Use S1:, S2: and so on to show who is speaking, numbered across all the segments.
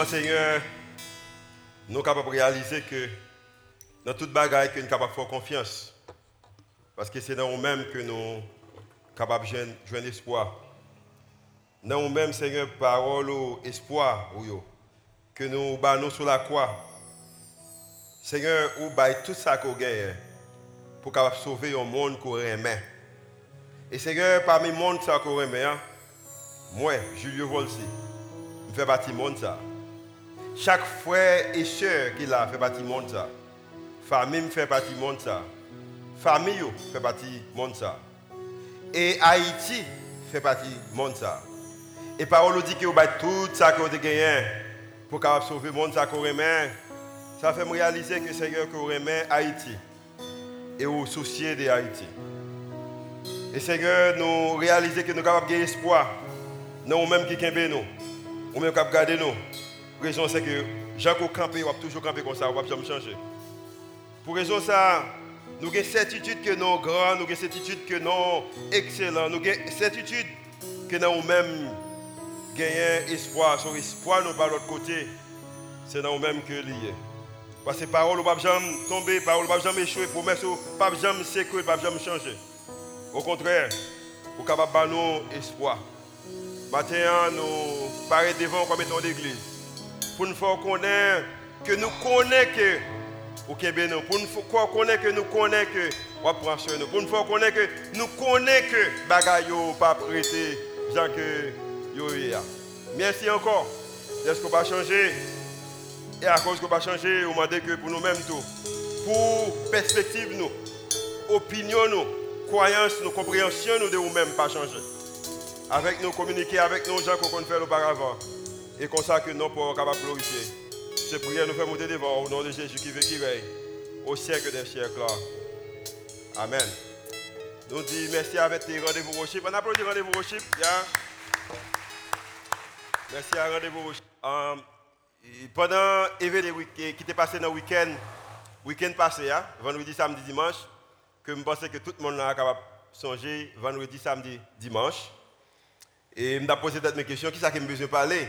S1: Seigneur, nous sommes capables de réaliser que dans toute bagaille, que nous sommes capables de faire confiance. Parce que c'est dans nous-mêmes que nous sommes capables de jouer espoir. Dans nous-mêmes, Seigneur, parole ou espoir, que nous battons sur la croix. Seigneur, ou bail tout ça qu'on gagne pour sauver un monde qu'on aime. Et Seigneur, parmi le monde qu'on aime, hein, moi, Julio Volsi, je fais partie du monde. Chaque frère et soeur qui a fait partie du monde ça. Famille fait partie du monde ça. Famille fait partie du monde ça. Et Haïti fait partie du monde ça. Et parole dit que vous tout ça que vous gagné pour sauver le monde ça qu'on Ça fait me réaliser que Seigneur qu'on remet Haïti et au soucier de Haïti. Et Seigneur, nous réaliser que nous sommes capables de espoir. Nous même qui campons nous. Nous même qui nous. Raison c'est que qui campé, on toujours camper comme ça, on va jamais changer. Pour raison ça, nous avons certitude que nous sommes grands, nous avons certitude que nous sommes excellents, nous avons certitude que nous-mêmes gagnons espoir. Sur espoir, nous pas l'autre côté, c'est nous-mêmes que lié. Parce que parole ne va jamais tomber, parole ne va jamais échouer, promesse ne va jamais ne va jamais changer. Au contraire, vous capable de nous espoir. Maintenant, nous paraît devant d'église. Pour nous faire connaître que nous connaissons que au Québec, pour nous faire connaître que nous connaissons que on prend sur nous. Pour nous faire connaître que nous connaissons que bagaille pas prêté, gens que Merci encore. Est-ce qu'on va changer? Et à cause qu'on va changer, on m'a dit que pour nous-mêmes tout, pour perspective nous, opinion nous, croyance, nos compréhensions nous de nous-mêmes pas changer. Avec nous communiquer avec nos gens qu'on fait auparavant. Et comme ça que nous pourrons capables glorifier. C'est prière nous fait monter devant au nom de Jésus qui veut qui veille au siècle des siècles. Amen. Nous disons merci avec tes rendez-vous worship. On applaudit rendez-vous worship. Yeah. Merci à rendez-vous worship. Um, pendant l'événement qui était passé dans le week-end, week-end passé, vendredi, samedi, dimanche, que je pensais que tout le monde est capable de vendredi, samedi, dimanche. Et je me posé mes questions, qui est-ce que je besoin de parler?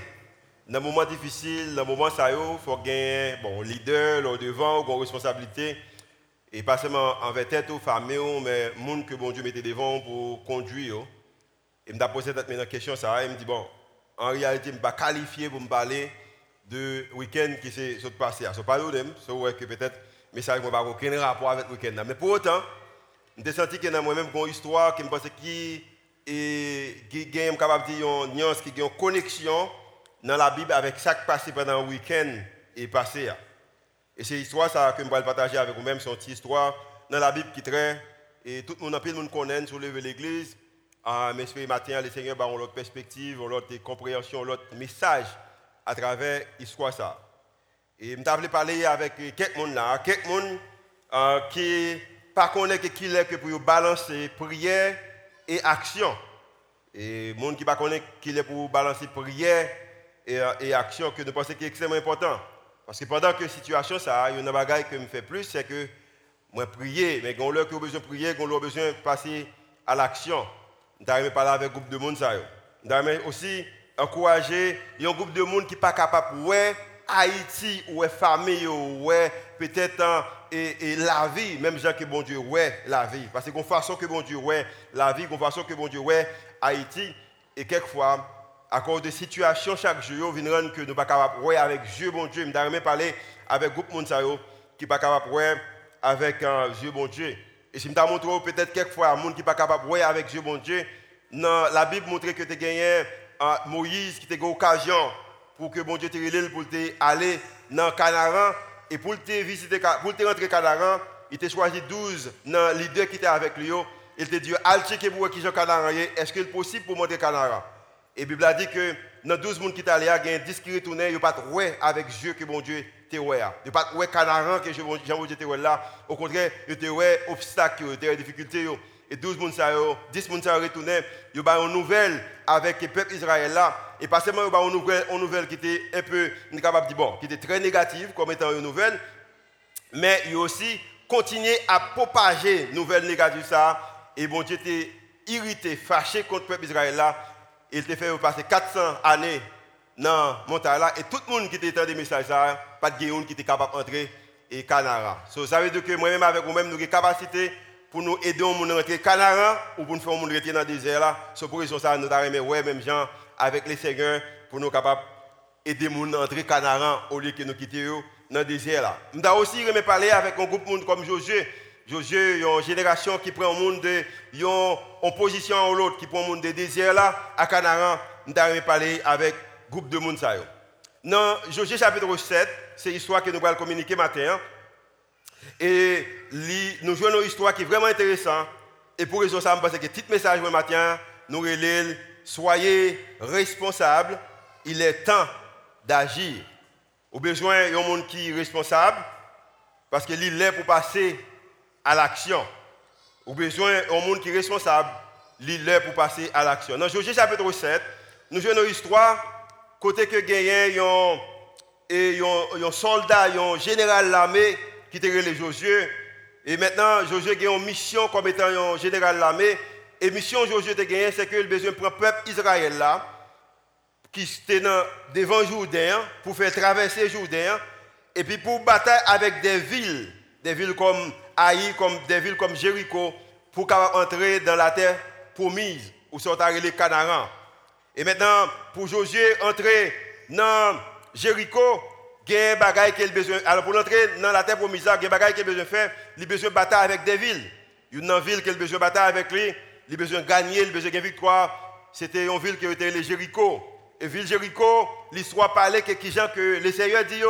S1: Dans un moment difficile, dans un moment ça, il faut gagner bon, leader, devant, une responsabilité. Et pas seulement envers tête ou famille, mais le monde que Dieu mettait devant pour conduire. Et je me posé mes questions, ça, et me dit, bon, en réalité, je ne suis pas qualifié pour me parler de week-end qui s'est passé. Je ne pas de que peut-être le message n'a aucun rapport avec le week-end. Mais pour autant, j'ai senti qu'il y a moi-même une histoire qui me qui capable une connexion dans la Bible avec ce qui passé pendant le week-end et passé. Et c'est l'histoire que je vais partager avec vous-même, c'est une histoire dans la Bible qui très. Et tout le monde, le monde connaît sur l'église. Ah, mais ce matin, le Seigneur a une autre perspective, une autre compréhension, un autre message à travers l'histoire. Ça. Et je voulais parler avec quelques là, quelques monde euh, qui pas connaître qui est que pour balancer prière et action. Et monde qui pas connaître qui est pour balancer prière et, et action que nous pensons qui est extrêmement important. Parce que pendant que la situation ça, il y a une bagaille que me fait plus, c'est que moi prier, mais quand on a besoin de prier, quand a besoin de passer à l'action. Avons parler avec un groupe de monde ça. Avons aussi encourager un groupe de monde qui n'est pas capable de Haïti ou famille ou peut-être hein, et, la vie, même gens que bon Dieu ouais la vie. Parce que qu'on façon que bon Dieu ouais la vie, qu'on façon que bon Dieu ouais Haïti, et quelquefois, à cause de situations chaque jour, rendre que nous ne pas capables avec Dieu bon Dieu. Je même parler avec groupe monde qui pas capable ouais avec un Dieu bon Dieu. Et si je montré peut-être quelquefois un monde qui pas capable ouais avec Dieu bon Dieu, la Bible montre que tu as gagné Moïse qui a eu l'occasion pour que bon Dieu te pour aller dans Canaan et pour te visiter, pour te rentrer Canaan, il t'a choisi 12 dans leader qui était avec lui. Il t'a dit, allez checker pour qui Canaan est-ce qu'il est possible pour montrer Canaan Et la Bible a dit que dans 12 personnes qui étaient allés, il y a 10 qui retournaient, ils n'ont pas ouais avec Dieu que bon Dieu te ouais. Ils n'ont pas ouais Canaan que Jean Dieu te ouais là. Au contraire, ils étaient ouais obstacles, ils étaient difficultés et 12 personnes, 10 personnes retourné, ils ont une nouvelle avec le peuple Israël là. Et pas seulement ils ont une nouvelle, une nouvelle qui était un peu, capable de dire, bon, qui était très négative comme étant une nouvelle, mais ils ont aussi continué à propager une nouvelle négative ça. Et bon Dieu était irrité, fâché contre le peuple Israël là. Il était fait passer 400 années dans montagne là et tout le monde qui dans des messages là, pas de gens qui était capable d'entrer et Canara. So, ça veut dire que moi-même avec vous-même nous avons capacité pour nous aider à rentrer Canara ou pour nous faire rentrer dans le désert là. Pour ça nous avons ouais même gens avec les seigneurs pour nous capables aider à rentrer Canara au lieu que nous quittions dans le désert là. Nous avons aussi parler avec un groupe de monde comme Josué. Josué, il y a une génération qui prend un monde de, en position à l'autre, qui prend un monde de désert là, à Canara. Nous avons parler avec groupe de monde. Dans Josué chapitre 7, c'est l'histoire que nous allons communiquer matin. Hein. Et nous jouons une histoire qui est vraiment intéressante. Et pour raison ça, je pense que petit message matin, nous relève, soyez responsables, il est temps d'agir. Au besoin d'un monde qui est responsable, parce qu'il est pour passer à l'action. Au besoin d'un monde qui est responsable, est pour passer à l'action. Dans Josué chapitre 7, nous jouons une histoire côté que gagné un soldat, un général l'armée qui était les Josué. Et maintenant, Josué a une mission comme étant un général l'armée. Et mission Josué a gagné, c'est que le besoin de le peuple Israël là, qui était devant Jourdain, pour faire traverser Jourdain, et puis pour batailler avec des villes, des villes comme Haï, comme des villes comme Jéricho, pour entrer dans la terre promise, où sont arrivés les Canarans. Et maintenant, pour Josué entrer dans Jéricho, il y a des qu'il a besoin. Alors pour entrer dans la terre promise, il y a des choses qu'il a besoin de faire. Il a besoin de battre avec des villes. Il y a une ville qu'il a besoin de battre avec lui. Il a besoin de gagner, il a besoin de victoire. C'était une ville qui était les Jéricho. Et ville Jéricho, l'histoire parlait que, que le Seigneur dit,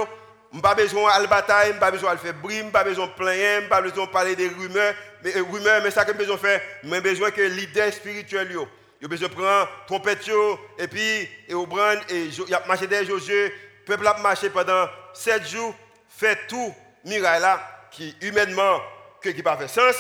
S1: je n'ai pas besoin de bataille, je n'ai pas besoin de faire brime, je n'ai pas besoin de plaindre, je n'ai pas besoin de parler des rumeurs. Mais, euh, rumeurs, mais ça que j'ai besoin de faire, j'ai besoin que l'idée spirituelle, a besoin de prendre trompette et puis et au brand et il a marché derrière Josué. Le peuple a marché pendant sept jours, fait tout miracle qui humainement qui pas fait sens.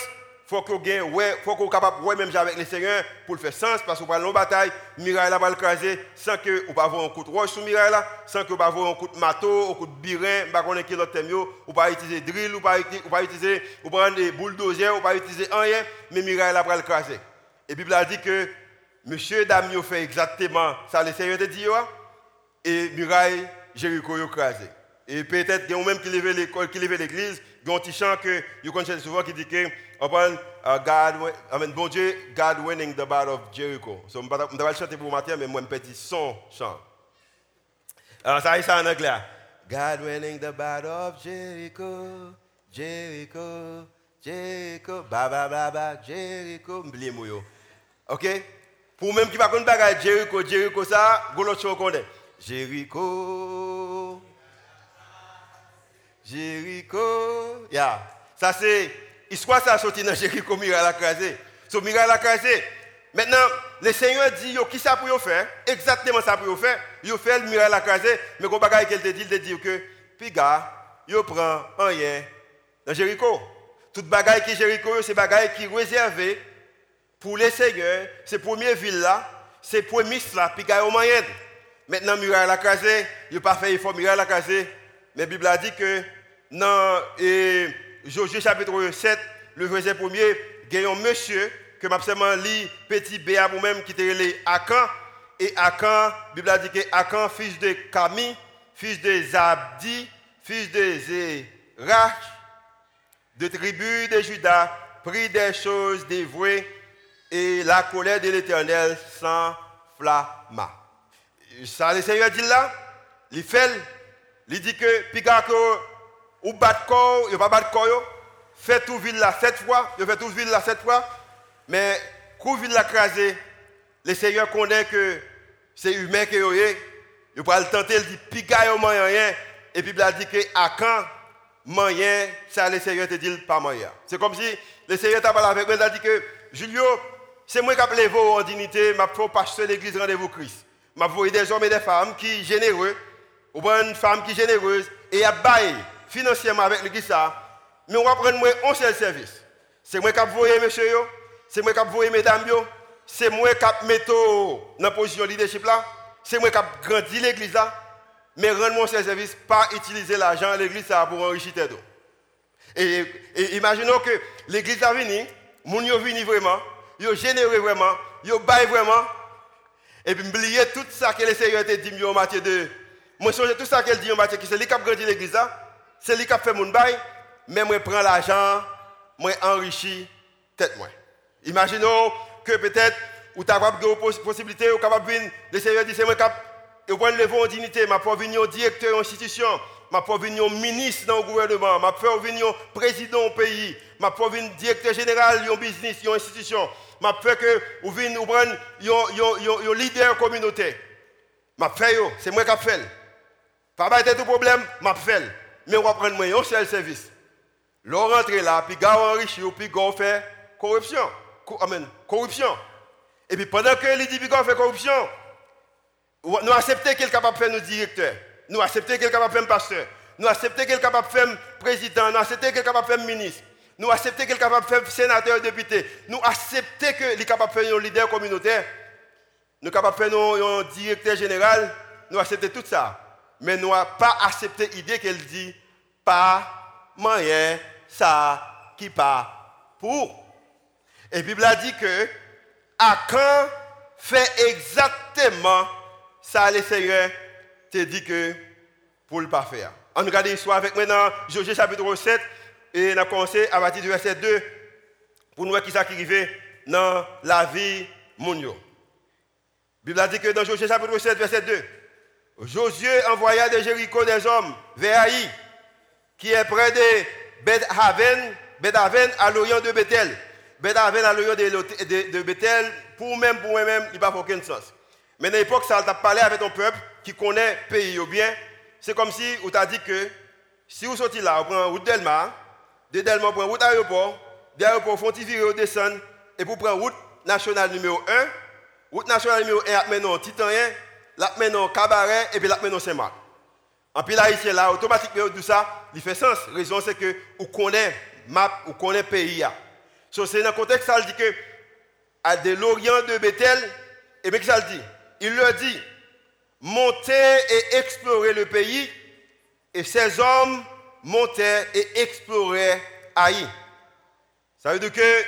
S1: Faut qu'on ouais, faut qu'on capable ouais même avec les seigneurs pour le faire sens parce qu'on parle de bataille, miracle là va le craser sans que on pas avoir un coup de roche sur miracle là, sans que pas avoir un coup de marteau, un coup de birin, pas connaître qui l'autre thème ou pas utiliser drill ou pas pas utiliser ou prendre des bulldozers ou pas utiliser rien, mais miracle là va le craser. Et Bible a dit que Monsieur Damio fait exactement ça, le Seigneur te dit, et muraille Jéricho a crasé. Et peut-être y a même qui levait l'église, il y a un petit chant que vous connaissez souvent qui dit que, upon uh, God, bon Dieu, God winning the battle of Jericho. So, je vais pas chanter pour matin, mais moi, je petit son chant. Alors, ça, ça en anglais. God winning the battle of Jericho, Jericho, Jericho, ba ba ba ba, Jericho, m'oubliez moi. OK? Pour même qui va connaître Jericho, Jericho ça, l'autre chose connaît. Jericho. Jericho. Yeah. Ça c'est histoire ça sorti dans Jericho Miracle a crasé. So Miracle a crasé. Maintenant, le Seigneur dit yo qui ça pour faire? Exactement ça pour faire. Yo fait le miracle a crasé, mais qu'on bagaille qu'elle te dit, il te dit que piga, yo prend rien dans Jericho. Toute bagaille qui Jericho, c'est bagaille qui réservé pour les seigneurs, c'est première ville là, c'est premier là, puis il y a moyen. Maintenant, muraille casé, il n'a pas fait effort, muraille la casé. Mais la Bible a dit que dans Josué chapitre 7, le verset premier, il y a un monsieur que m'a seulement lu petit Béa pour même qui était les Akan. Et Akan, la Bible a dit que Akan, fils de Camille, fils de Zabdi, fils de Zérach, de tribu de Judas, prit des choses dévouées et la colère de l'Éternel s'enflamma. Ça, le Seigneur dit là, il fait, il dit que, puis ou bat corps, il pas battre corps, fait tout ville là sept fois, il fait tout ville là sept fois, mais quand ville là crasé, le Seigneur connaît que c'est humain que est, il va le tenter, il dit, piga rien, et puis il dit que à quand moyen, ça le Seigneur te dit pas moyen. C'est comme si le Seigneur t'a parlé avec moi, il a dit que, Julio, c'est moi qui appelle vous en dignité, je fais pasteur l'église rendez-vous Christ. Je vois des hommes et des femmes qui généreux, ou une femme qui est généreuse, et a bail financièrement avec l'église ça. Mais on va prendre un seul service. C'est moi qui voyé monsieur, c'est moi qui voyé mesdames, c'est moi qui mets dans la position de leadership là, c'est moi qui grandi l'église là. Mais rendre-moi un service, pas utiliser l'argent de l'église pour enrichir tes. Et, et imaginons que l'église a venu, mon venu vraiment, yo généreux vraiment, yo bail vraiment. Et puis, oublier tout ça que le Seigneur t'a dit en matière de. Moi, je tout ça qu'elle dit en matière que c'est lui qui a grandi l'église, c'est lui qui a fait mon bail, mais moi, prends l'argent, moi, enrichis tête moi. Imaginons que peut-être, ou tu as une possibilité, ou capable venir, le Seigneur dit, c'est moi qui et pour lever en dignité, ma pour venir directeur d'institution, ma pour venir ministre dans le gouvernement, ma pour venir président du pays, ma pour venir directeur général d'un business, d'une institution, ma pour que vous venez ou prendre un leader communautaire. Ma fait c'est moi qui fait. Pas de tout problème, ma fait. Mais on va prendre un seul service. L'on rentre là, puis gars enrichi, puis gars fait corruption. Amen. Corruption. Et puis pendant que les dit fait corruption, nous acceptons qu'il est capable de faire nos directeurs. Nous acceptons qu'il est capable de faire pasteur. Nous acceptons qu'il est capable de faire président. Nous acceptons qu'il est capable de faire ministre. Nous acceptons qu'il est capable de faire sénateur, député. Nous acceptons qu'il est capable de faire un leader communautaire. Nous sommes capables de faire un directeur général. Nous acceptons tout ça. Mais nous n'avons pas accepté l'idée qu'elle dit pas moyen ça qui pas pour. Et la Bible a dit que Akan fait exactement ça le Seigneur te dit que pour le pas faire. On regarde l'histoire avec maintenant Josué chapitre 7 et on a commencé à partir du verset 2 pour nous voir qui ça dans la vie mondiale. La Bible a dit que dans Josué chapitre 7 verset 2, Josué envoya de Jéricho des hommes vers Haï, qui est près de Beth-Haven, Beth-Haven à l'orient de Bethel. Beth-Haven à l'orient de, Bethel, pour même, pour moi-même, il n'a pas aucun sens. Mais à l'époque, ça a parlé avec ton peuple qui connaît le pays bien. C'est comme si on t'a dit que si vous sortez là, vous prenez route Delma, de Delma, vous prenez route aéroport, de l'aéroport, vous virer, vous descendre, et vous prenez route nationale numéro 1, route nationale numéro 1, maintenant Titanien, là maintenant Cabaret, et puis là maintenant Saint-Marc. En là, ici, là, automatiquement, tout ça, il fait sens. La raison, c'est que vous connaissez map, connaissez le pays. So, c'est dans le contexte, ça dit que, à de l'Orient de Bethel, et bien, ça dit? Il leur dit, montez et explorez le pays. Et ces hommes montaient et exploraient Haï. Ça veut dire que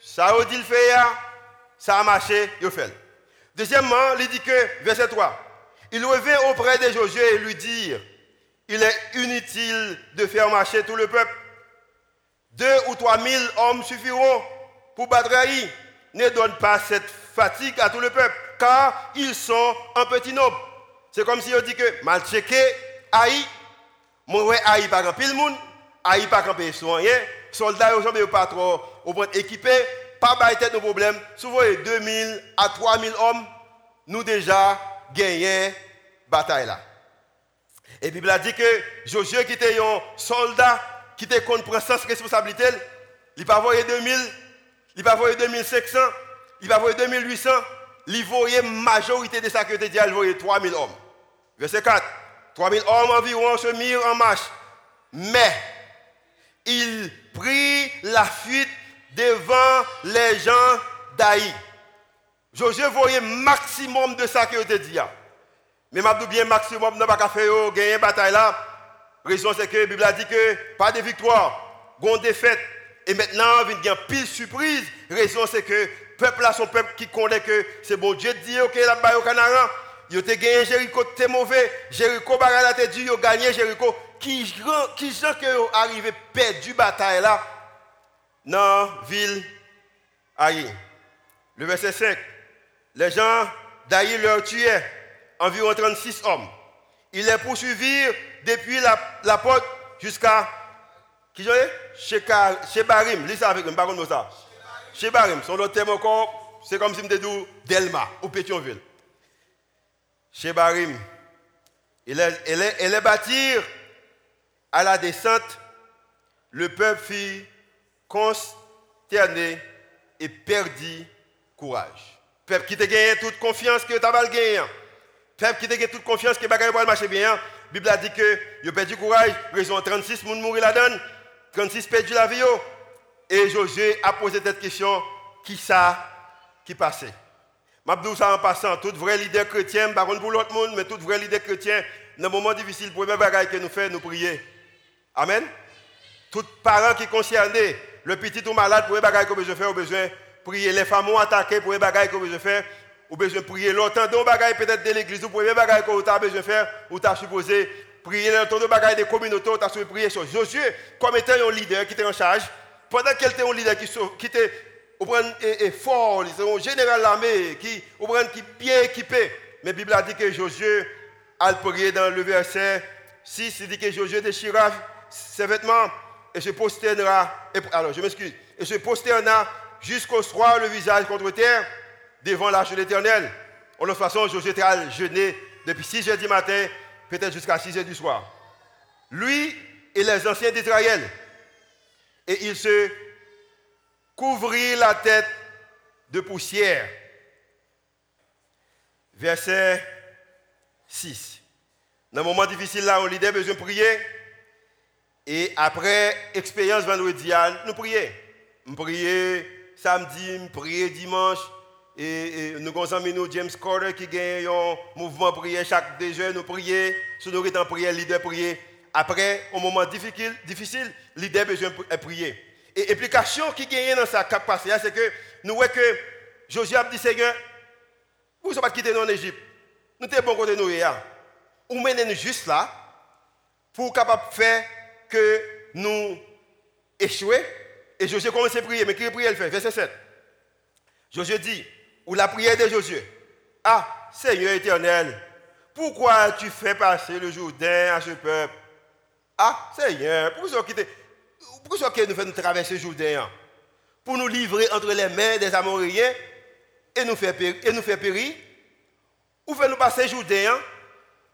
S1: ça a dit le faire, ça a marché, il fait. Deuxièmement, il dit que, verset 3, il revint auprès de Josué et lui dit, il est inutile de faire marcher tout le peuple. Deux ou trois mille hommes suffiront pour battre Haï. Ne donne pas cette fatigue à tout le peuple car ils sont un petit nombre. C'est comme si on dit que mal checké, Aïe, moi Aïe pas grand pile monde, Aïe pas grand soigné, soldats pas trop au point équipé, pas tête de problème. Souvent 2000 à 3000 hommes, nous déjà gagné bataille là. Et Bible a dit que Josué qui était un soldat qui était contre prendre sans responsabilité, il pas voyer 2000, il pas voyer 2500, il pas voyer 2800 il voyait majorité de sa que dit, il voyait 3000 hommes. Verset 4. 3000 hommes environ se mirent en marche. Mais il prit la fuite devant les gens d'Aï. Josué voyait maximum de ça que te dit. Mais je bien maximum, n'a pas faire gagner une bataille là. Raison c'est que la Bible a dit que pas de victoire, gon défaite. Et maintenant, il y a une pile surprise. Raison c'est que peuple là, son peuple qui connaît que c'est bon Dieu dit, ok, là-bas au Canara, il a gagné Jéricho, t'es mauvais. Jéricho, il a gagné Jéricho. Qui, qui gens que arrivé perdu bataille là, dans la ville Aïe. Le verset 5. Les gens d'Aïe leur tuaient environ 36 hommes. Ils les poursuivirent depuis la, porte jusqu'à qui chez, Barim. Lisez avec moi, par ça. Son autre terme encore, c'est comme si je disais Delma ou Pétionville. Chez Barim, elle est bâtie à la descente, le peuple fit consterné et perdit courage. Peuple qui te gagné toute confiance que tu as gagné. Peuple qui te gagné toute confiance que tu pas marcher bien. La Bible a dit que il a perdu courage, raison 36 personnes mourir là-dedans, 36 perdu la vie. Et Josué a posé cette question, qui ça qui passait? Je ça en passant, tout vrai leader chrétien, pas pour l'autre monde, mais tout vrai leader chrétien, dans un moment difficile, même bagaille que nous faisons, nous prier. Amen. Tous parents qui concernés, le petit ou malade, pour les bagailles que besoin faire, besoin prier. Les femmes ont attaqué pour les bagailles que besoin faire, ou besoin de prier. Longtemps, dans bagaille peut-être de l'église, ou premier bagaille que vous avez besoin de faire, ou tu as supposé prier dans le bagaille des communautés, tu as supposé prier Josué, comme étant un leader qui était en charge, pendant qu'il était un leader qui, était fort, un général l'armée, qui, qui bien équipé. Mais la Bible a dit que Josué a prié dans le verset 6, il dit que Josué déchira ses vêtements et se prosternera. alors, je m'excuse. Et se jusqu'au soir le visage contre terre devant l'arche de l'éternel. En toute façon, Josué a jeûné depuis 6 heures du matin, peut-être jusqu'à 6 heures du soir. Lui et les anciens d'Israël. Et il se couvrit la tête de poussière. Verset 6. Dans un moment difficile là, on a besoin de prier. Et après expérience vendredi, nous prions. Nous prions samedi, nous prions dimanche. Et, nous avons James Carter qui gagne un mouvement prier chaque heures, nous prions. Si nous étant prier, leader prier. Après, au moment difficile, difficile leader besoin de prier. Et l'implication qui gagne dans sa capacité, c'est que nous voyons que Josué a dit Seigneur, vous ne pas quitter nous en Égypte. Nous sommes bon côté nous. Ou menez-nous juste là pour capable faire que nous échouer. Et Josué commence à prier. Mais qui prière, elle fait? Verset 7. Josué dit, ou la prière de Josué. Ah, Seigneur éternel, pourquoi tu fais passer le Jourdain à ce peuple? Ah, Seigneur, pourquoi tu pourquoi nous fait nous traverser le Jourdain Pour nous livrer entre les mains des Amoréens et nous faire périr, nous Ou faire nous passer le Jourdain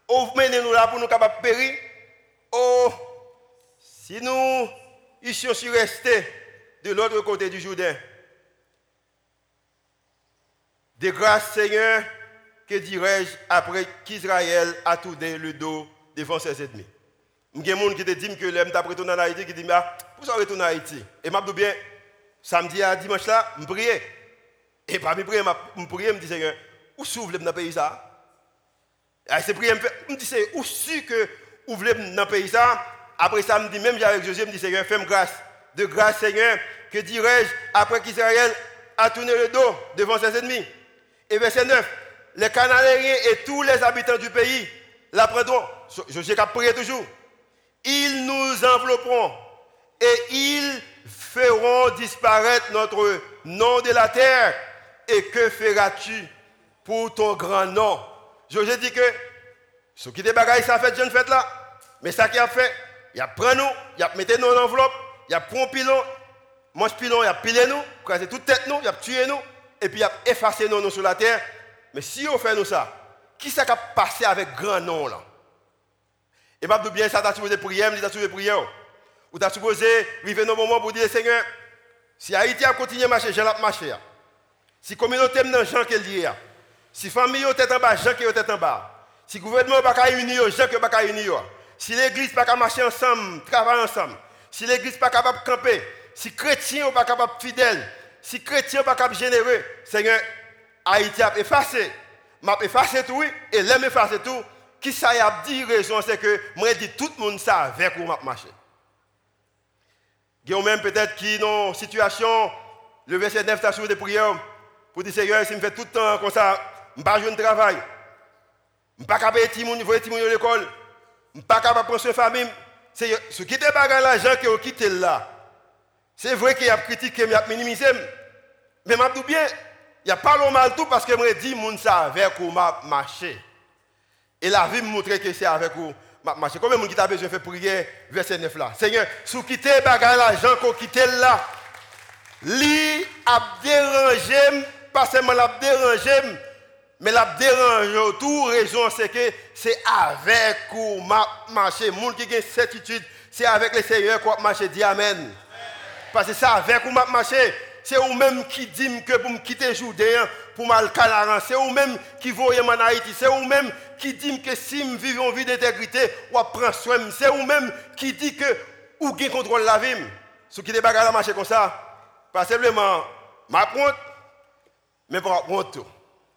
S1: Ou mener-nous là pour nous capables de périr? Oh, si nous ici restés de l'autre côté du Jourdain, de grâce, Seigneur, que dirais-je après qu'Israël a tourné le dos devant ses ennemis. Il y a des gens qui te disent que l'homme t'a retourné en Haïti, qui dit, mais pourquoi retourner en Haïti Et je dis bien, samedi à dimanche là, je prie. Et parmi prières, je prie, je me dis, Seigneur, où s'ouvre le pays ça? Et c'est prier, je me dis, c'est où sûr que vous voulez dans le pays ça? Après ça, me dis, même avec Jésus, je me dis, Seigneur, fais-moi grâce. De grâce, Seigneur, que dirais-je après qu'Israël a tourné le dos devant ses ennemis et verset 9, les Cananéens et tous les habitants du pays l'apprendront. Sais qu'à prier toujours. Ils nous envelopperont et ils feront disparaître notre nom de la terre. Et que feras-tu pour ton grand nom? Je dis que ce qui est bagaille, ça fait jeune fête là. Mais ça qui a fait, il a pris nous, il a mis nous en enveloppe, il a pris un pilon, mange pilon, il a pilé nous, crasé toute tête nous, il a tué nous et puis il a effacé nos noms sur la terre. Mais si on fait nous ça, qui ça qui a passé avec grand nom là? Et je bien ça, tu as supposé prier, tu as supposé prier. Ou tu as supposé vivre nos moments pour dire Seigneur, si Haïti a continué à marcher, je vais marcher. Si la communauté est dans gens qu'elle dit, si la famille est en bas, gens qui est en bas. Si le gouvernement n'est pas uni, gens qui n'est pas uni. Si l'église n'est pas marcher ensemble, travailler ensemble. Si l'église n'est pas capable de camper. Si les chrétiens n'est pas capable de fidèles si chrétien pas capable généreux, Seigneur, Haïti a effacé. M'a effacé tout, et l'aime effacé tout. Qui ça a dit raison, c'est que moi dit tout le monde ça avec où m'a marché. A même peut-être qui dans situation, le verset 9 t'as de prière pour dire Seigneur, si je fais tout le temps comme ça, je ne pas de travail. Je ne pas capable de faire l'école. Je ne pas capable de soin famille. Ce qui était pas l'argent qui ont quitté là. C'est vrai qu'il y a critiqué, il y a minimisé. Mais je dis bien, il n'y a pas le mal tout parce que je dis que c'est avec où marché. Et la vie me montre que c'est avec où je marché. Combien de gens besoin de faire prier verset 9 là? Seigneur, si vous quittez bagage l'argent qu'on quitte là, lui a dérangé, pas seulement l'a dérangé, mais l'a dérangé tout raison c'est que c'est avec où je marché. Les gens qui ont certitude, c'est avec le Seigneur qu'on marche. Dis Amen. Parce que ça avec vous marcher. C'est vous-même qui dit que pour me quitter Jourdain, pour mal calaran. C'est vous-même qui voyez en Haïti. C'est vous-même qui dit que si je vis une vie d'intégrité, ou prend soin. C'est vous-même qui dit que ou qui contrôle la vie. Ce qui est à marcher comme ça, pas simplement ma compte, mais pour apprendre tout.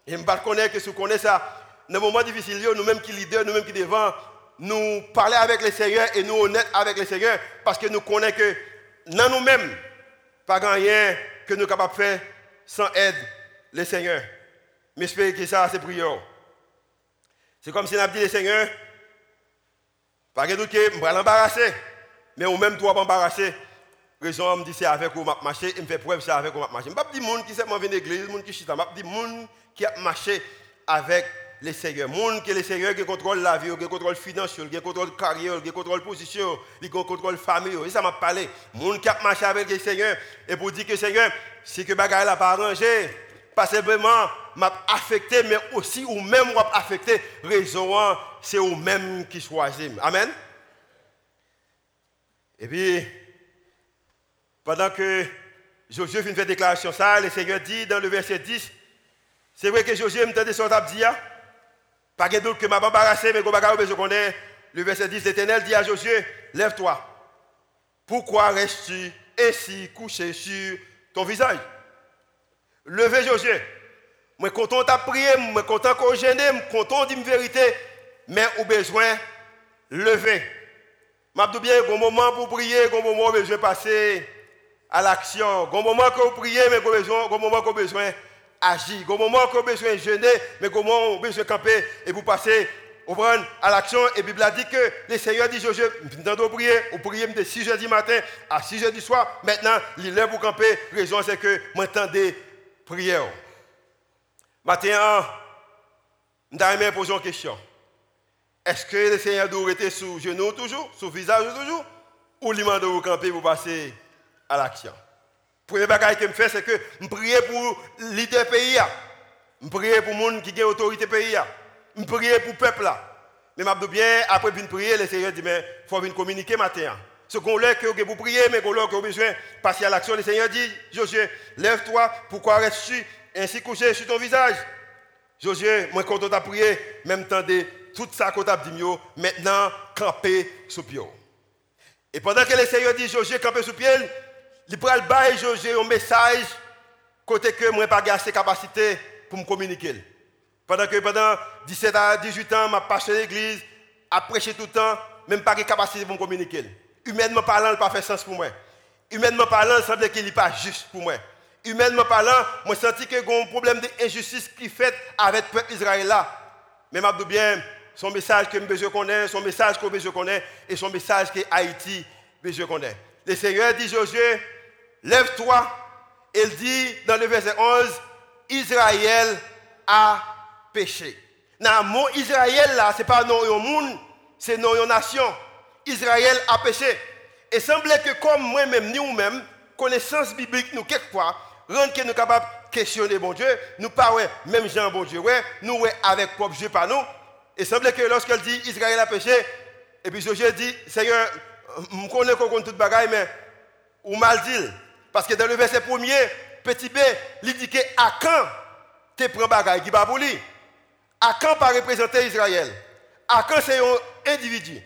S1: Et je connais que si vous connaissez ça, dans moments difficiles, nous-mêmes qui leaders, nous-mêmes qui devant, nous parler avec le Seigneur et nous honnêtes avec le Seigneur parce que nous connaissons que dans nous-mêmes, pas rien que nous sommes capables de faire sans aide le Seigneur. Mais j'espère que ça, c'est prière. C'est comme si on a dit, le Seigneur, pas que je vais l'embarrasser. Mais ou même toi, embarrasser. Raison, me dit c'est avec vous m'a marché, il me preuve c'est avec vous. Je ne pas dire monde qui venu à l'église, monde qui chita, je dis qui a marché avec les seigneurs. Monde qui les seigneurs qui contrôle la vie, qui contrôle financier, qui contrôle carrière, qui contrôle position, qui contrôle famille. Et ça m'a parlé. Monde qui a marché avec les seigneurs et pour dire que Seigneur, si que bagaille n'a pas arrangé, pas simplement m'a affecté, mais aussi ou même m'a affecté. Raison, c'est ou même qui choisit. Amen. Et puis, pendant que Josué fait une déclaration ça, le Seigneur dit dans le verset 10, c'est vrai que Josué me dit son dit, pas de doute que m'a embarrassé, mais je connais. Le verset 10, l'Éternel dit à Josué, lève-toi. Pourquoi restes-tu ainsi couché sur ton visage? Levez Josué. Je suis content de prier, je suis content qu'on gêne, je suis content de la vérité, mais au besoin, lever. Je bien, il y a un moment pour prier, il un moment où vais passer à l'action. Il y a un moment priez, mais il y a un moment besoin d'agir. Il y a un moment que vous besoin de jeûner, mais il y a besoin de camper et vous passez à l'action. Et la Bible a dit que le Seigneur dit, Josué, vous prier, vous priez de 6 h du matin à 6 h du soir. Maintenant, il est pour camper. La raison, c'est que vous entendez prière. Maintenant, je vais poser une question. Est-ce que le Seigneur doit rester sous genou toujours, sous visage toujours, ou lui demande de camper pour passer à l'action? Premier bagage que je fais, c'est que je prie pour leader pays. Je prie pour les gens qui ont autorité pays. Je prie pour le peuple. Mais je bien, après une prier, le Seigneur dit, mais il faut communiquer matin. Ce qu'on a que vous prier, mais qu'on a besoin de passer à l'action. Le Seigneur dit, Josué, lève-toi, pourquoi restes-tu ainsi couché sur ton visage Josué, moi quand on t'a prié, même temps de tout ça qu'on t'a dit, maintenant camper sous pied. Et pendant que le Seigneur dit, Josué, camper sous pied, il prend le Josué un message côté que moi pas assez capacité pour me communiquer. Pendant que pendant 17 à 18 ans, m'a passé l'église, à prêcher tout le temps, même pas de capacité pour me communiquer. Humainement parlant, il pas fait sens pour moi. Humainement parlant, il semble qu'il n'est pas juste pour moi. Humainement parlant, moi senti que y a un problème d'injustice qui fait avec le peuple Israël là. Mais je bien, son message que je connais, son message que je connais, et son message que Haïti je connais. Le Seigneur dit Josué, lève-toi. Il dit dans le verset 11, Israël a péché. Dans le mot Israël, là, ce n'est pas non monde, c'est non nation. Israël a péché. Et semblait que comme moi-même, nous-mêmes, connaissance biblique, nous, quelquefois, rend que nous capables de questionner bon Dieu, nous parlons même Jean bon Dieu, ouais, nous ouais, avec propre Dieu par nous. Et semblait que lorsqu'elle dit Israël a péché, et puis Josué dit, Seigneur, je connais qu'on tout bagaille, mais ou mal dit. Parce que dans le verset premier, petit B, il dit que à quand tu prends bagaille qui va pour À quand pas représenter Israël. À quand c'est un individu.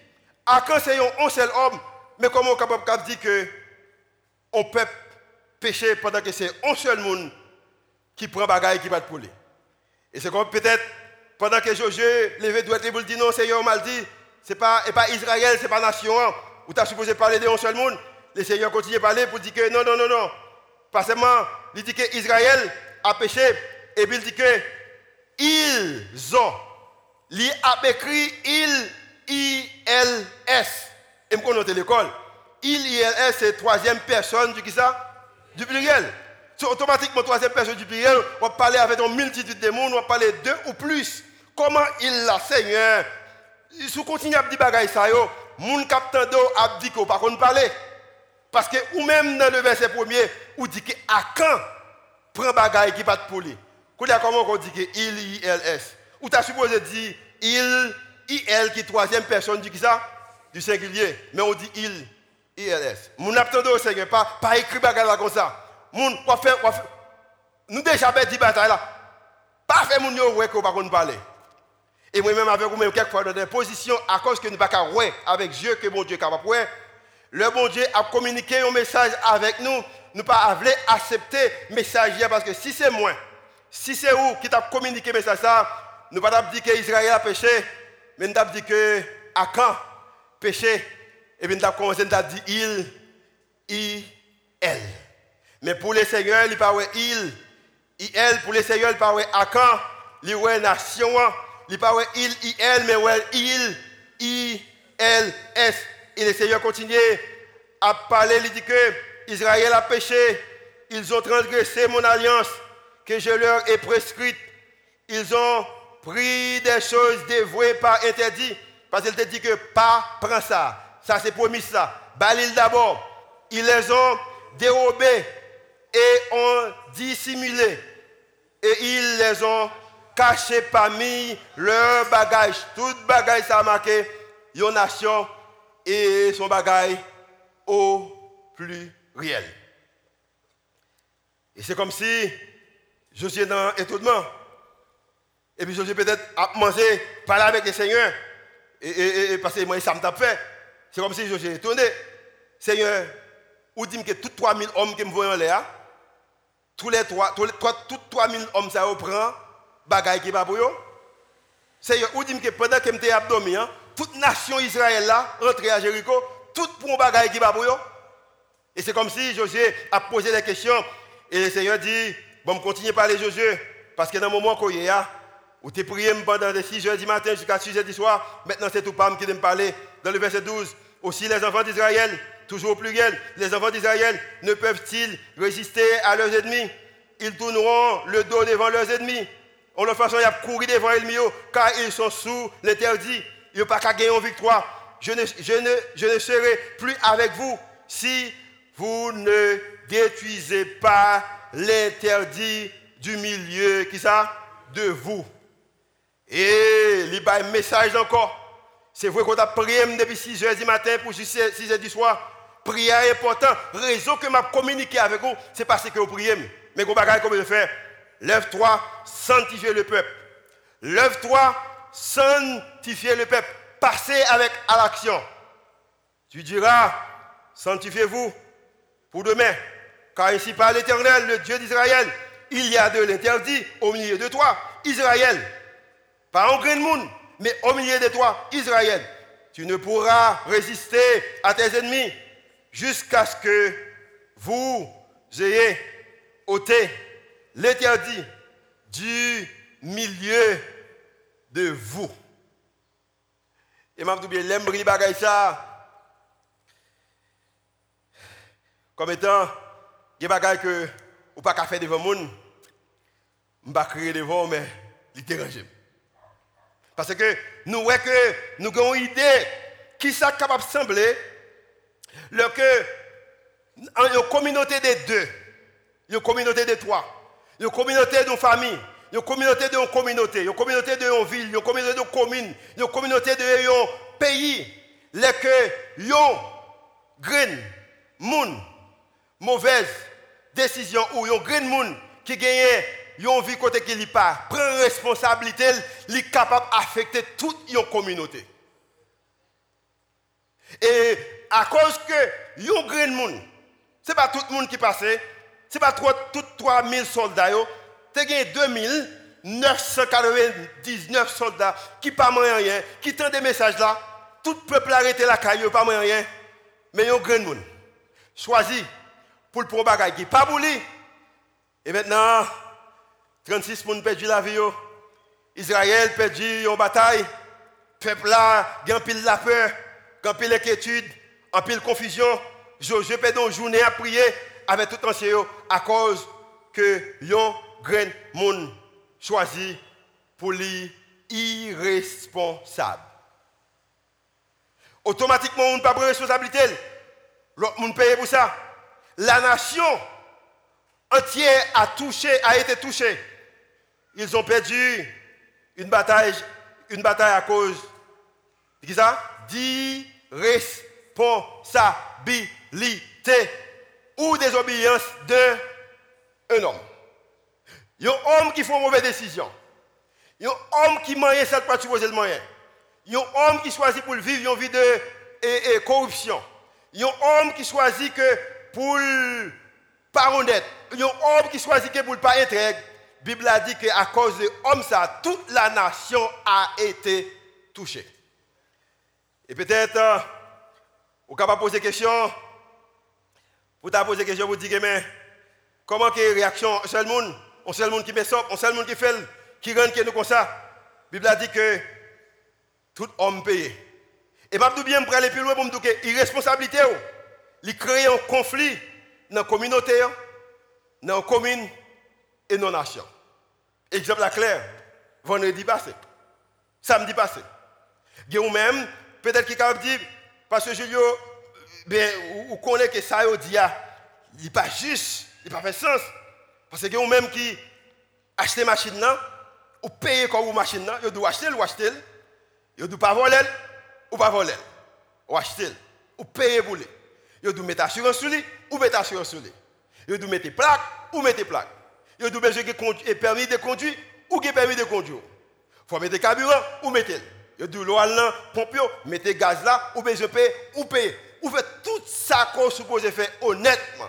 S1: À quand c'est un seul homme. Mais comment on est capable de dire que on peut pécher pendant que c'est un seul monde qui prend bagaille qui va pour Et c'est comme peut-être pendant que Josué levé doit être dit non, Seigneur mal dit, c'est pas, pas Israël, c'est pas nation, hein. ou tu as supposé parler d'un seul monde? Le Seigneur continue à parler pour dire que non, non, non, non. Pas seulement, il dit que Israël a péché, et puis il dit que ils ont. Il a écrit il, I-L-S. Et je connais l'école. Il, I-L-S, c'est troisième personne du qui ça? Du pluriel. C'est automatiquement troisième personne du pluriel. On va parler avec une multitude de monde, on va parler deux ou plus. Comment il l'a, Seigneur? Si on continue à dire ça, mon capitaine d'eau a dit qu'on ne pas parler. Parce que ou même dans le verset premier, on dit que à quand prend bagaille qui va te poler. Comment on dit que il, il, s? Ou tu as supposé dire il, il qui est troisième personne du qui ça? Du singulier. Mais on dit il, il, s. Mon attendons au Seigneur, pas, pas écrit bagaille comme ça. Mon, quoi faire, quoi faire? Nous déjà dit bataille là. Pas faire mon yo ouais qu'on va parler. Et moi-même avec vous-même, quelquefois dans des positions, à cause que nous ne pas avec Dieu, que mon Dieu est capable de le bon Dieu a communiqué un message avec nous. Nous pas accepter le message parce que si c'est moi, si c'est vous qui t'a communiqué le message, nous ne pas dire qu'Israël a péché, mais nous dit que Akan péché? Et nous avons commencé à dire il, il, elle. Mais pour les seigneurs, il parle il, il, elle. Pour les seigneurs, il parle Akan. il ouais nation, il ouais il, il, mais ouais il, I, L, S. Et le Seigneur continue à parler, il dit que Israël a péché, ils ont transgressé mon alliance que je leur ai prescrite. Ils ont pris des choses dévouées par interdit. Parce qu'il te dit que pas prends ça. Ça c'est promis ça. Balil d'abord. Ils les ont dérobés et ont dissimulé. Et ils les ont cachés parmi leurs bagages. Tout bagage ça a marqué une nation et son bagage au plus réel. Et c'est comme si Josué dans étonnement. Et puis Josué peut-être a mangé, parler avec le Seigneur. Et, parce que moi, ça m'a fait. C'est comme si Josué étonné. Seigneur, ou dit que tous 3000 hommes qui me voient en l'air, tous les trois, tous les, tous 3000 hommes, ça reprend, bagaille qui va pour eux. Seigneur, ou dit que pendant que je suis abdomen, hein, toute nation Israël là, rentrée à Jéricho, tout pour bagaille qui va pour. Et c'est comme si Josué a posé des questions. Et le Seigneur dit, bon, continuez à parler Josué. Parce que dans le moment où il y a, où tu prié pendant 6 heures du matin jusqu'à 6 heures du soir, maintenant c'est tout Pam qui me parler. Dans le verset 12, aussi les enfants d'Israël, toujours au pluriel, les enfants d'Israël ne peuvent-ils résister à leurs ennemis? Ils tourneront le dos devant leurs ennemis. En leur façon, ils a couru devant l'ennemi, car ils sont sous l'interdit. Ils n'ont pas qu'à gagner en victoire. Je ne, je, ne, je ne serai plus avec vous si vous ne détruisez pas l'interdit du milieu, qui ça? De vous. Et il y a un message encore. C'est vrai qu'on a prié depuis 6 h du matin pour 6 h du soir. Prière important. Raison que m'a communiqué avec vous, c'est parce que vous priez. Mais vous ne comment faire Lève-toi, sanctifiez le peuple. Lève-toi, sanctifiez le peuple. Passez avec à l'action. Tu diras, sanctifiez-vous pour demain. Car ici par l'Éternel, le Dieu d'Israël, il y a de l'interdit au milieu de toi, Israël. Pas en grand monde, mais au milieu de toi, Israël. Tu ne pourras résister à tes ennemis jusqu'à ce que vous ayez ôté l'interdit du milieu de vous. Et m'a dit l'embri bagay ça comme étant des bagages que ou pas faire devant monde, je pas crier devant mais il dérange. Parce que nous voyons que nous avons une idée qui sont capable de sembler que une communauté de deux, une communauté de trois, une communauté d'une famille, une communauté d'une communauté, une communauté d'une ville, une communauté de commune, une communauté de pays, les que yon green moun mauvaise décision ou yon green moun qui gagne yon vie côté qui li pas prend responsabilité, li capable d'affecter toute yon communauté. Et à cause que yon green moun, c'est pas tout le monde qui passe, c'est pas tout 3000 soldats yo, tu gagné 2999 soldats qui pas rien, qui tendent des messages là, tout peuple arrêté la caillou pas rien, mais yon green moun. Choisi pour le prendre bagaille qui pas bouli. Et maintenant 36 personnes perdu la vie. Israël perdu en bataille. Peuple là, il pile la peur, il pile l'inquiétude, en pile confusion. Je peux donc journée à prier avec tout ancien à cause que yon grand monde choisi pour lui irresponsable. Automatiquement, on ne pas responsabilité. L'autre monde paye pour ça. La nation entière a touché, a été touchée. Ils ont perdu une bataille, une bataille à cause de ça? D'irresponsabilité ou désobéissance d'un homme. Il y a un homme qui une mauvaise décision. Il y a un homme qui mange cette partie le moyen. Il y a un homme qui choisit pour vivre une vie de corruption. Il y a un homme qui choisit que pour pas honnête. Il y a un homme qui choisit pour ne pas être La Bible a dit qu'à cause de l'homme, ça, toute la nation a été touchée. Et peut-être, euh, vous pouvez poser des questions. Vous poser des questions, vous dire, mais comment la réaction seul monde, un seul monde qui met ça, un seul monde qui fait, qui rend que nous comme ça. La Bible a dit que tout homme payé. Et je bien pour aller plus loin pour me dire que l'irresponsabilité, il crée un conflit dans la communauté, dans la commune et dans la nation. Exemple clair, vendredi passé, samedi passé. Ou même, peut-être qu'il a dit, parce que Julio, ben, ou connaît que ça, dit, ah, il n'est pas juste, il n'a pas fait sens. Parce que vous même qui achetez machine là, ou payez comme vous machine là, vous doit acheter ou acheter, vous doit pas voler ou pas voler. Ou acheter, ou payer pour lui. Vous doit mettre assurance sur lui ou mettre assurance sur lui. Vous doit mettre plaque ou mettre plaque. Vous doit mettre permis de conduire ou permis de conduire. Faut mettre carburant ou mettre. Vous doit l'eau là, pompe, mettez gaz là ou besoin payer ou payer. Vous faites tout ça qu'on suppose faire honnêtement.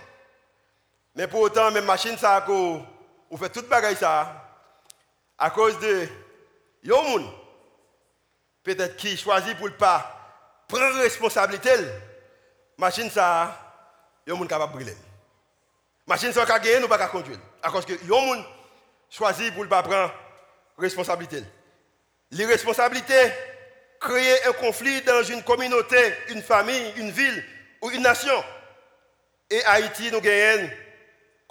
S1: Mais pour autant, même machine, ça, vous fait tout bagaille ça, à cause de yon peut-être qui choisit pour ne pas prendre responsabilité, machine ça, yon moun capable brûler. Machine ça, gagner, nous pas conduire. À cause que yon choisit pour ne pas prendre responsabilité. L'irresponsabilité crée un conflit dans une communauté, une famille, une ville ou une nation. Et Haïti, nous gagnons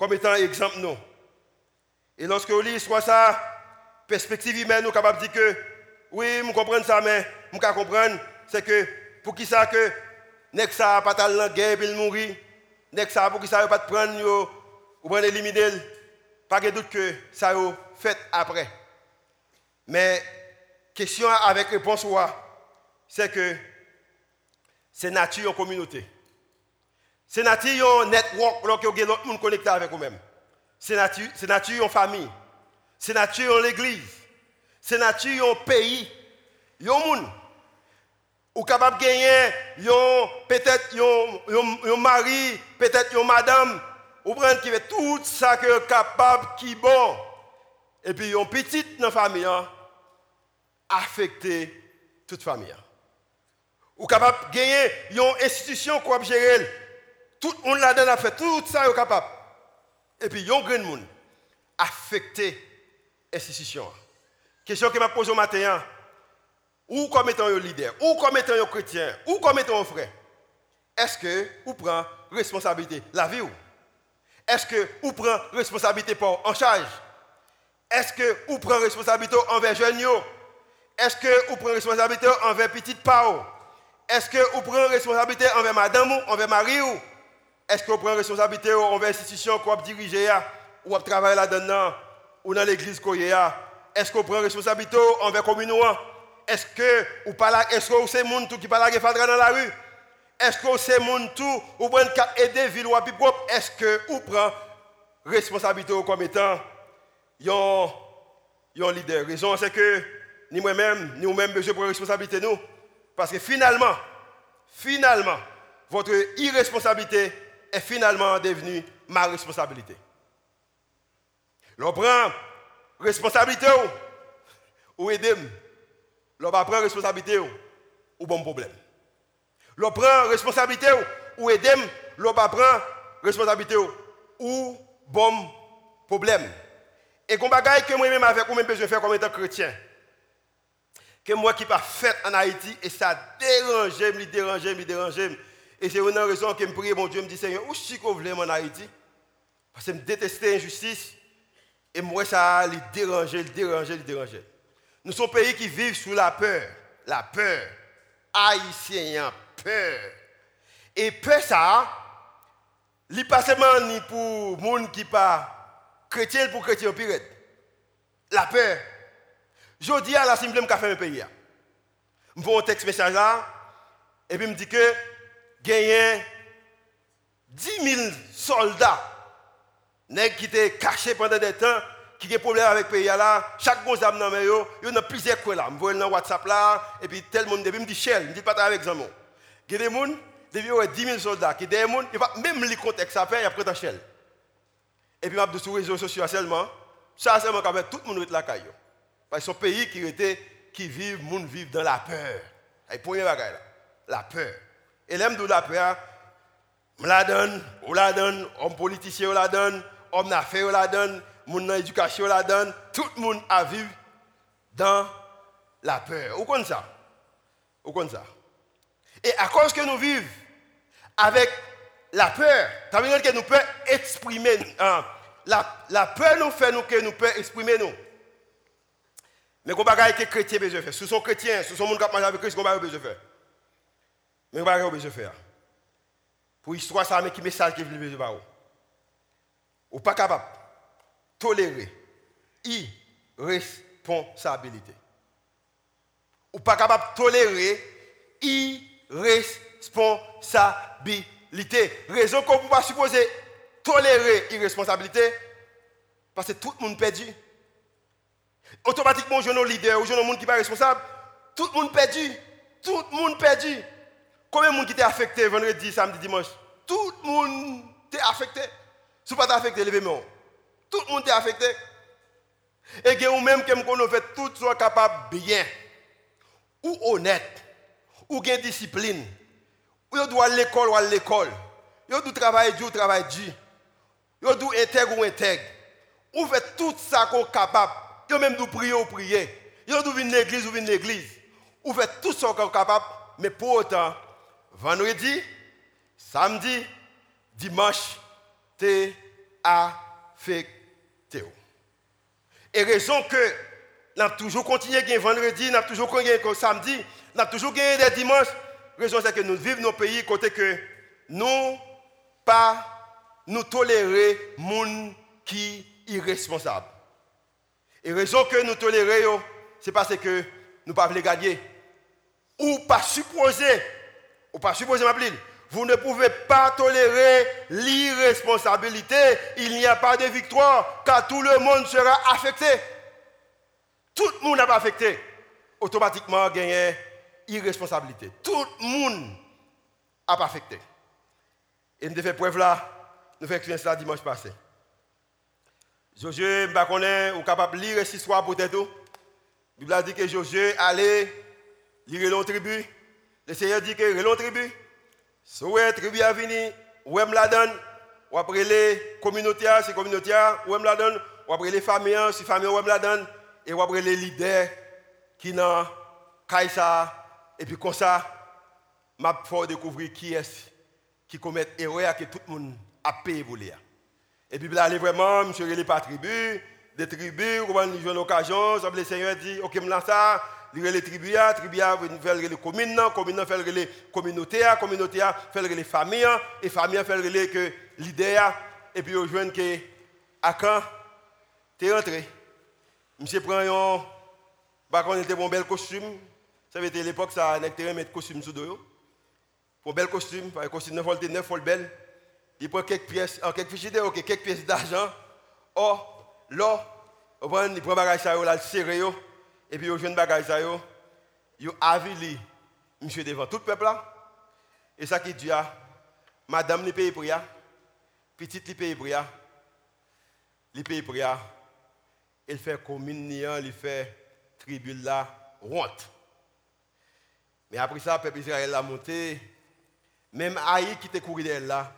S1: comme étant exemple nous. Et lorsque on lit soit ça, perspective humaine, nous sommes capables de dire que oui, je comprends ça, mais je comprendre, c'est que pour qui ça que nek ça pas tal la guerre puis mourir, nek ça pour qui ça pas de prendre ou prendre éliminer, pas de doute que ça yo fait après. Mais question avec réponse c'est que c'est nature en communauté. C'est nature un network, alors que vous avez d'autres monde connecté avec vous-même. C'est nature en famille. C'est nature en l'église. C'est nature en pays. Yon monde ou capable de gagner peut-être un mari, peut-être une madame, ou prendre qui fait tout ça que capable qui bon. Et puis une petite dans la famille hein, affecter toute famille. Ou capable de gagner une institution qui gérer tout le monde là-dedans a fait tout ça, est capable. Et puis, il y a un grand monde affecté l'institution. Question que je pose au matin, hein. ou comme étant un leader, ou comme étant un chrétien, ou comme étant un frère, est-ce que vous prenez responsabilité la vie Est-ce que vous prenez responsabilité pour en charge? Est-ce que vous prenez responsabilité envers jeunes Est-ce que vous prenez responsabilité envers petite Pao Est-ce que vous prenez responsabilité envers madame ou envers mari est-ce qu'on prend responsabilité envers l'institution qu'on dirige ou travailler là-dedans ou dans l'église qu'on Est-ce qu'on prend responsabilité envers la commune Est-ce que ou pas est-ce que c'est monde qui parle dans la rue? Est-ce que c'est monde tout ou prend aider ville ou propre? Est-ce que ou prend responsabilité comme étant un leader. Raison c'est que ni moi-même ni vous-même besoin prendre responsabilité nous. Parce que finalement finalement votre irresponsabilité est finalement devenu ma responsabilité. L'on prend responsabilité ou, ou aider. L'on prend responsabilité ou, ou bon problème. L'on prend responsabilité ou, ou aider. L'on prend responsabilité ou, ou bon problème. Et qu'on bagaille que moi-même avec ou même besoin faire comme étant chrétien. Que moi qui pas fait en Haïti et ça dérange, me dérange, me dérange et c'est une raison que je prie, mon Dieu, me dit, Seigneur, où est-ce que en Haïti Parce que je déteste l'injustice. Et moi, ça les déranger, les déranger, les déranger. Nous sommes pays qui vivent sous la peur. La peur. Haïtiens, peur. Et peur, ça, n'est pas seulement ni pour gens qui pas chrétiens, pour les chrétiens, pire. La peur. Je dis à la simple, je vais un pays. Je vais un texte message là, et puis je me dis que gagné 10 000 soldats qui étaient cachés pendant des temps, qui ont des problèmes avec le pays là, chaque bon âme dans le il y a plusieurs quoi là. Je vois dans WhatsApp là, et puis tel monde, me dit Shell, me dit pas avec Zamon. Il y a des gens, il y a 10 000 soldats, qui des gens, même les contextes ça fait, il y a près Shell. Et puis, je sur les réseaux sociaux seulement, ça seulement quand tout le monde est là. Parce que c'est un pays qui, était, qui vit, dans la peur. C'est premier bagage là, la peur. Et l'aime de la peur, on la donne, on la donne, homme politicien on la donne, homme d'affaires on la donne, monde dans l'éducation là-dedans, tout le monde a vécu dans la peur. Vous connaissez ça? Vous connaissez ça? Et à cause que nous vivons avec la peur, ça veut dire que nous pouvons exprimer. Hein, la, peur nous fait nous que nous pouvons exprimer nous. Mais qu'on bagaille que chrétien besoin faire. Si sont chrétiens, si sont monde qui avec Christ, qu'on besoin faire. Mais qu'on bagaille besoin faire. Pour l'histoire ça mais qui message qui vient besoin faire. Ou pas capable tolérer irresponsabilité. Ou pas capable tolérer irresponsabilité. Raison qu'on ne peut pas supposer tolérer irresponsabilité parce que tout le monde perdu. Automatiquement, je un leader ou je un monde qui n'est pas responsable. Tout le monde perdu. Tout le monde perdu. Combien de monde qui était affecté vendredi, samedi, dimanche? Tout le monde est affecté. Si pas affecté, levez-moi. Tout le monde est affecté. Et que même que nous fait tout soit capable bien, ou honnête, ou bien discipline, ou doit à l'école ou à l'école, ou doit travailler dur ou travailler dur, ou doit intègre ou intègre, ou fait tout ça qu'on capable, ou même prier ou prier, ou doit venir l'église ou venir l'église, ou fait tout ça qu'on capable, mais pour autant, vendredi, samedi, dimanche, t'es affecté. Et raison que nous avons toujours continué à vendredi, nous avons toujours continué samedi, nous avons toujours gagné des dimanches. Raison c'est que nous vivons dans nos pays côté que nous pas nous tolérer gens qui irresponsable. Et raison que nous tolérons, c'est parce que nous ne pouvons pas les gagner. Ou pas supposer, ou pas supposer ma vous ne pouvez pas tolérer l'irresponsabilité. Il n'y a pas de victoire, car tout le monde sera affecté. Tout le monde n'est pas affecté. Automatiquement, gagné irresponsabilité. Tout le monde n'a pas affecté. Et nous avons fait preuve là, nous avons fait ça dimanche passé. Josué, je ne ou capable de lire cette histoire peut-être. La Bible a dit que Josué allait lire l'autre tribu. Le Seigneur dit que l'autre tribu. Si êtes tribu à venir, ou la donne, les communautés, c'est communautés, ou la donne, familles, c'est famille, ou donne, et les leaders qui n'ont et puis comme ça, m'a découvrir qui est qui commet erreur que tout le monde a payé pour. Et puis là, vraiment, monsieur, il pas tribu, des tribus, on une occasion, le Seigneur dit, ok, je ça, il les tribus, tribus fait les communes, communes fait les communautés, communautés fait les familles, et les familles fait les que l'idée, et puis on que à quand tu es rentré. Monsieur prend un, bah, on était un bel costume, ça avait été l'époque, ça, on était mettre costume sous dos. Pour bel costume, un costume neuf, neuf, belle. Il prend quelques pièces, quelques fichiers, quelques pièces d'argent. Oh, là, il prend des bagages, ça, il le et puis, au jeune bagage, ça, yo, yo avili, monsieur devant tout le peuple là. Et ça qui dit, madame, les pays pour petite, les pays pour les pays pour il fait commune, il fait tribu là, honte. Mais après ça, le peuple Israël a monté, même Aïe qui était couru là, la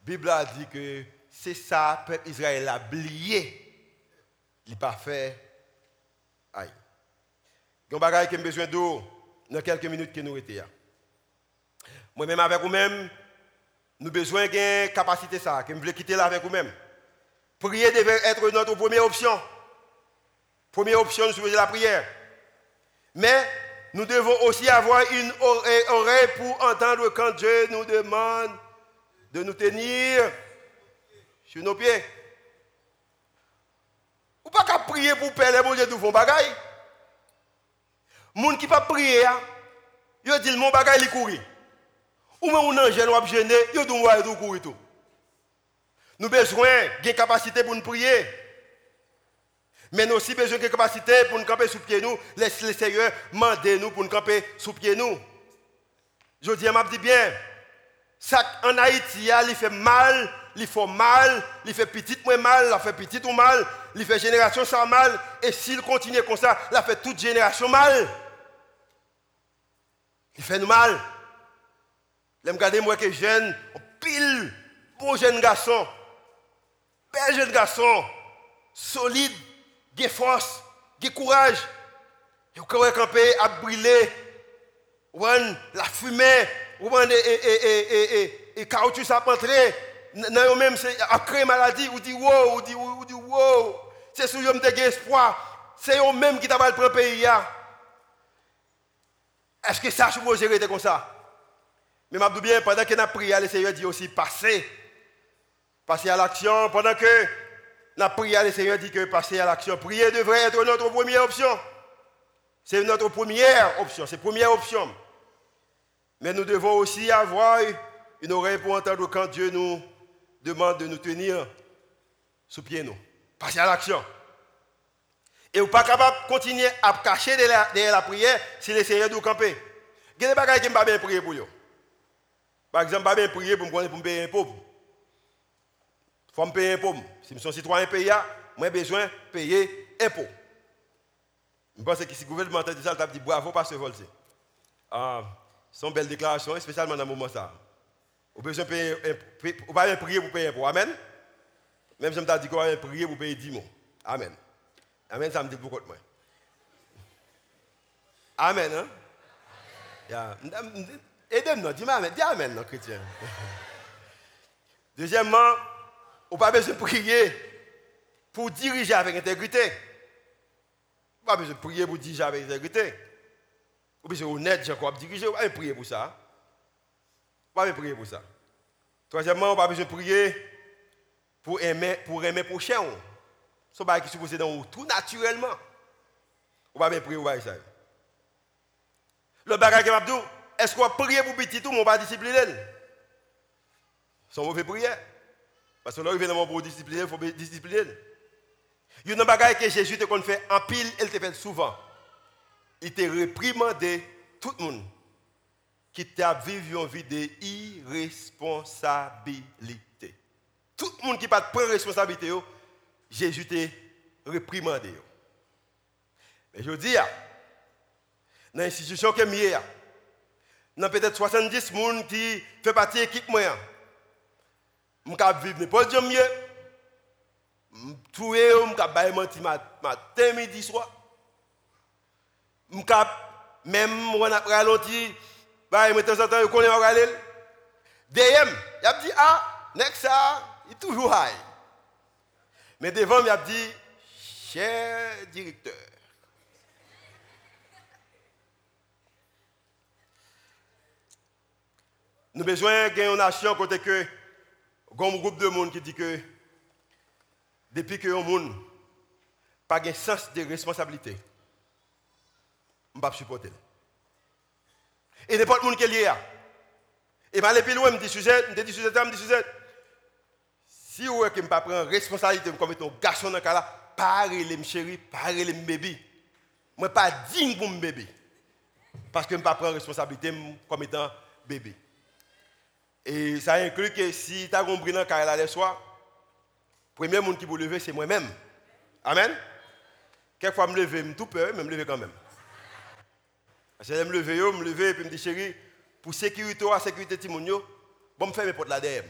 S1: Bible a dit que c'est ça, le peuple Israël a oublié. Il n'a pas fait Aïe. Il y a des qui ont besoin d'eau dans quelques minutes que nous étions. Moi-même avec vous-même, nous avons besoin de capacité ça, que nous voulons quitter là avec vous-même. Prier devait être notre première option. Première option, nous la prière. Mais nous devons aussi avoir une oreille pour entendre quand Dieu nous demande de nous tenir sur nos pieds. Ou pas qu'à prier pour perdre les bon Dieu vos bagailles gens qui pas prier, ils disent mon bagage il courir. Ou même un ange ou gêné, ils disent moi tout courir tout. Nous besoin de capacité pour nous prier. Mais nous aussi besoin de capacité pour nous camper sous pied nous. Laisse le Seigneur demander nous pour nous camper sous pied nous. Je dis, je dis bien, ça en Haïti, il fait mal, il fait mal, il fait petit moins mal, il fait petit ou mal, il fait génération sans mal, et s'il continue comme ça, il fait toute génération mal. Il fait nous mal. Je regarde moi que jeune, pile, beau jeune garçon, bel jeune garçon, solide, qui force, qui courage. Et vous pouvez camper à brûler, la fumée, et, et, et, et, et caoutchouc ça rentrer. Dans même après maladie, vous dites wow, vous dites vous dites wow. C'est sur vous avez espoir. C'est eux même qui t'a le pays. Est-ce que ça, je vous gérer comme ça? Mais je bien, pendant que nous prié, le Seigneur dit aussi passer. Passer à l'action. Pendant que nous prié, le Seigneur dit que passer à l'action. Prier devrait être notre première option. C'est notre première option. C'est première option. Mais nous devons aussi avoir une oreille pour entendre quand Dieu nous demande de nous tenir sous pied. Nous. Passer à l'action. Et vous pas capable de continuer à cacher derrière la, prière si le Seigneur nous camper. Il y a des choses qui ne pas bien prier pour vous. Par exemple, je ne bien prier pour me payer un pauvre. Il faut me payer un pauvre. Si je suis citoyen payé, j'ai besoin de payer un pauvre. Je pense que si le gouvernement dit ça, il dit bravo, pasteur Voltaire. Ah, une belle déclaration, spécialement dans ce moment là Vous besoin de payer, pas prier pour payer un pauvre. Amen. Même si je me dit qu'on va prier pour payer 10 mots. Amen. Amen, ça me dit beaucoup de moi. Amen. Hein? Yeah. Aidez-nous, dis Amen. Dis Amen, non, chrétien. Deuxièmement, on pas besoin de prier pour diriger avec intégrité. On pas besoin de prier pour diriger avec intégrité. On besoin honnête, j'ai quoi diriger. On pas prier pour ça. On pas prier pour ça. Troisièmement, on pas besoin de prier pour aimer, pour aimer prochain. N'est pas qui supposé dans tout naturellement. On va bien prier pour ça. Le bagage que je est-ce qu'on va prier pour petit tout, mais on va discipliner C'est une mauvaise prière. Parce que là, il vient pour discipliner, il faut discipliner. Il y a un bagage que Jésus te fait en pile, il te fait souvent. Il te réprimandé tout le monde qui t'a vécu une vie d'irresponsabilité. Tout le monde qui pas prendre responsabilité, Jésus t'a réprimandé. Mais je dis, dans l'institution qui est mise, il y a peut-être 70 personnes qui font partie de l'équipe. Je peux vivre n'importe où mieux. Je peux je mentir matin, midi, soir. Je même on a ralenti, bah, de temps en temps, je connais un DM, il a dit, ah, next il est toujours high. Mais devant, il a dit, cher directeur, Nous avons besoin d'une nation côté que, un groupe de monde qui dit que depuis que un monde pas de sens de responsabilité, je ne pas supporter. Et n'importe qui est lié. Et vais plus loin, je dis sujet, je dis sujet, je dis sujet. Si vous ne pouvez pas prendre responsabilité comme étant un garçon dans ce cas-là, parlez-les, chérie, parlez-les, bébé. Je ne suis pas digne pour mon bébé. Parce que je ne pas prendre responsabilité comme étant bébé. Et ça inclut que si tu as compris dans le le soir, le premier monde qui vous lever, c'est moi-même. Amen? Quelquefois, je me lever, je tout peur, mais je me lever quand même. Que je me lever, je me lever, et puis je me dis, chérie, pour sécurité, à sécurité de bon, je faire mes potes là derrière.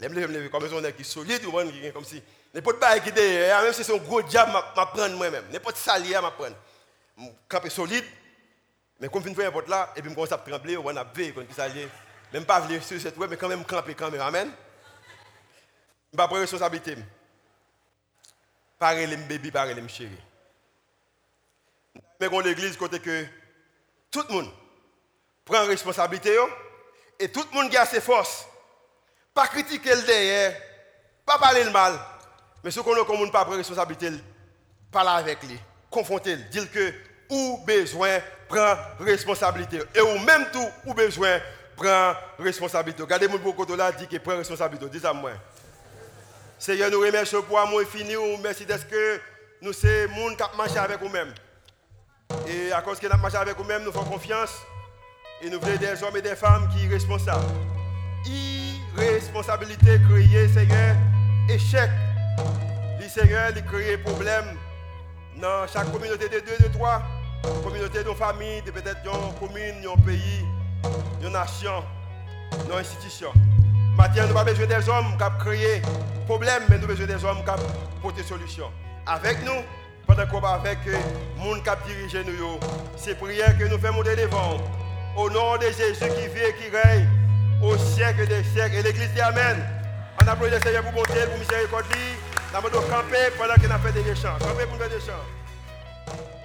S1: Je me lever comme un qui est solide, ou si. Derrière, même si c'est un gros diable, je prendre moi-même. N'importe salier, je prendre. Je camper solide, mais comme je fais un porte là, et puis je commence à trembler, on a vu, quand ça Même pas venir sur cette web, mais quand même camper quand même. Amen. Que tout le monde prend responsabilité et tout le monde a ses forces. Pas critiquer le derrière, pas parler le mal. Mais ce qu'on a comme pas prendre responsabilité, parler avec lui, confronter, dire que ou besoin prend responsabilité. Et ou même tout, ou besoin prend responsabilité. Regardez mon beaucoup là dit qu'il prend responsabilité. Dis ça moi. Seigneur, nous remercions pour amour infini. Merci d'être que nous sommes gens qui marchent avec nous-mêmes. Et à cause que nous marchons avec nous-mêmes, nous faisons confiance. Et nous voulons des hommes et des femmes qui sont responsables. Irresponsabilité créée, Seigneur, échec. Le Seigneur, il crée problème dans chaque communauté de deux, de trois communauté, nos familles, peut-être une commune, un pays, une nation, une institution. Maintenant, nous n'avons pas besoin des hommes qui ont créé problème, mais nous avons besoin des hommes qui ont porté solution. Avec nous, pendant qu'on va avec les gens qui dirigent nous, c'est prière que nous faisons devant. Au nom de Jésus qui vit et qui règne au siècle des siècles. Et l'Église dit Amen. On applaudit le Seigneur pour bonté, pour miséricorde. Nous avons camper pendant qu'il a fait des chants. Campé pour faire des chants.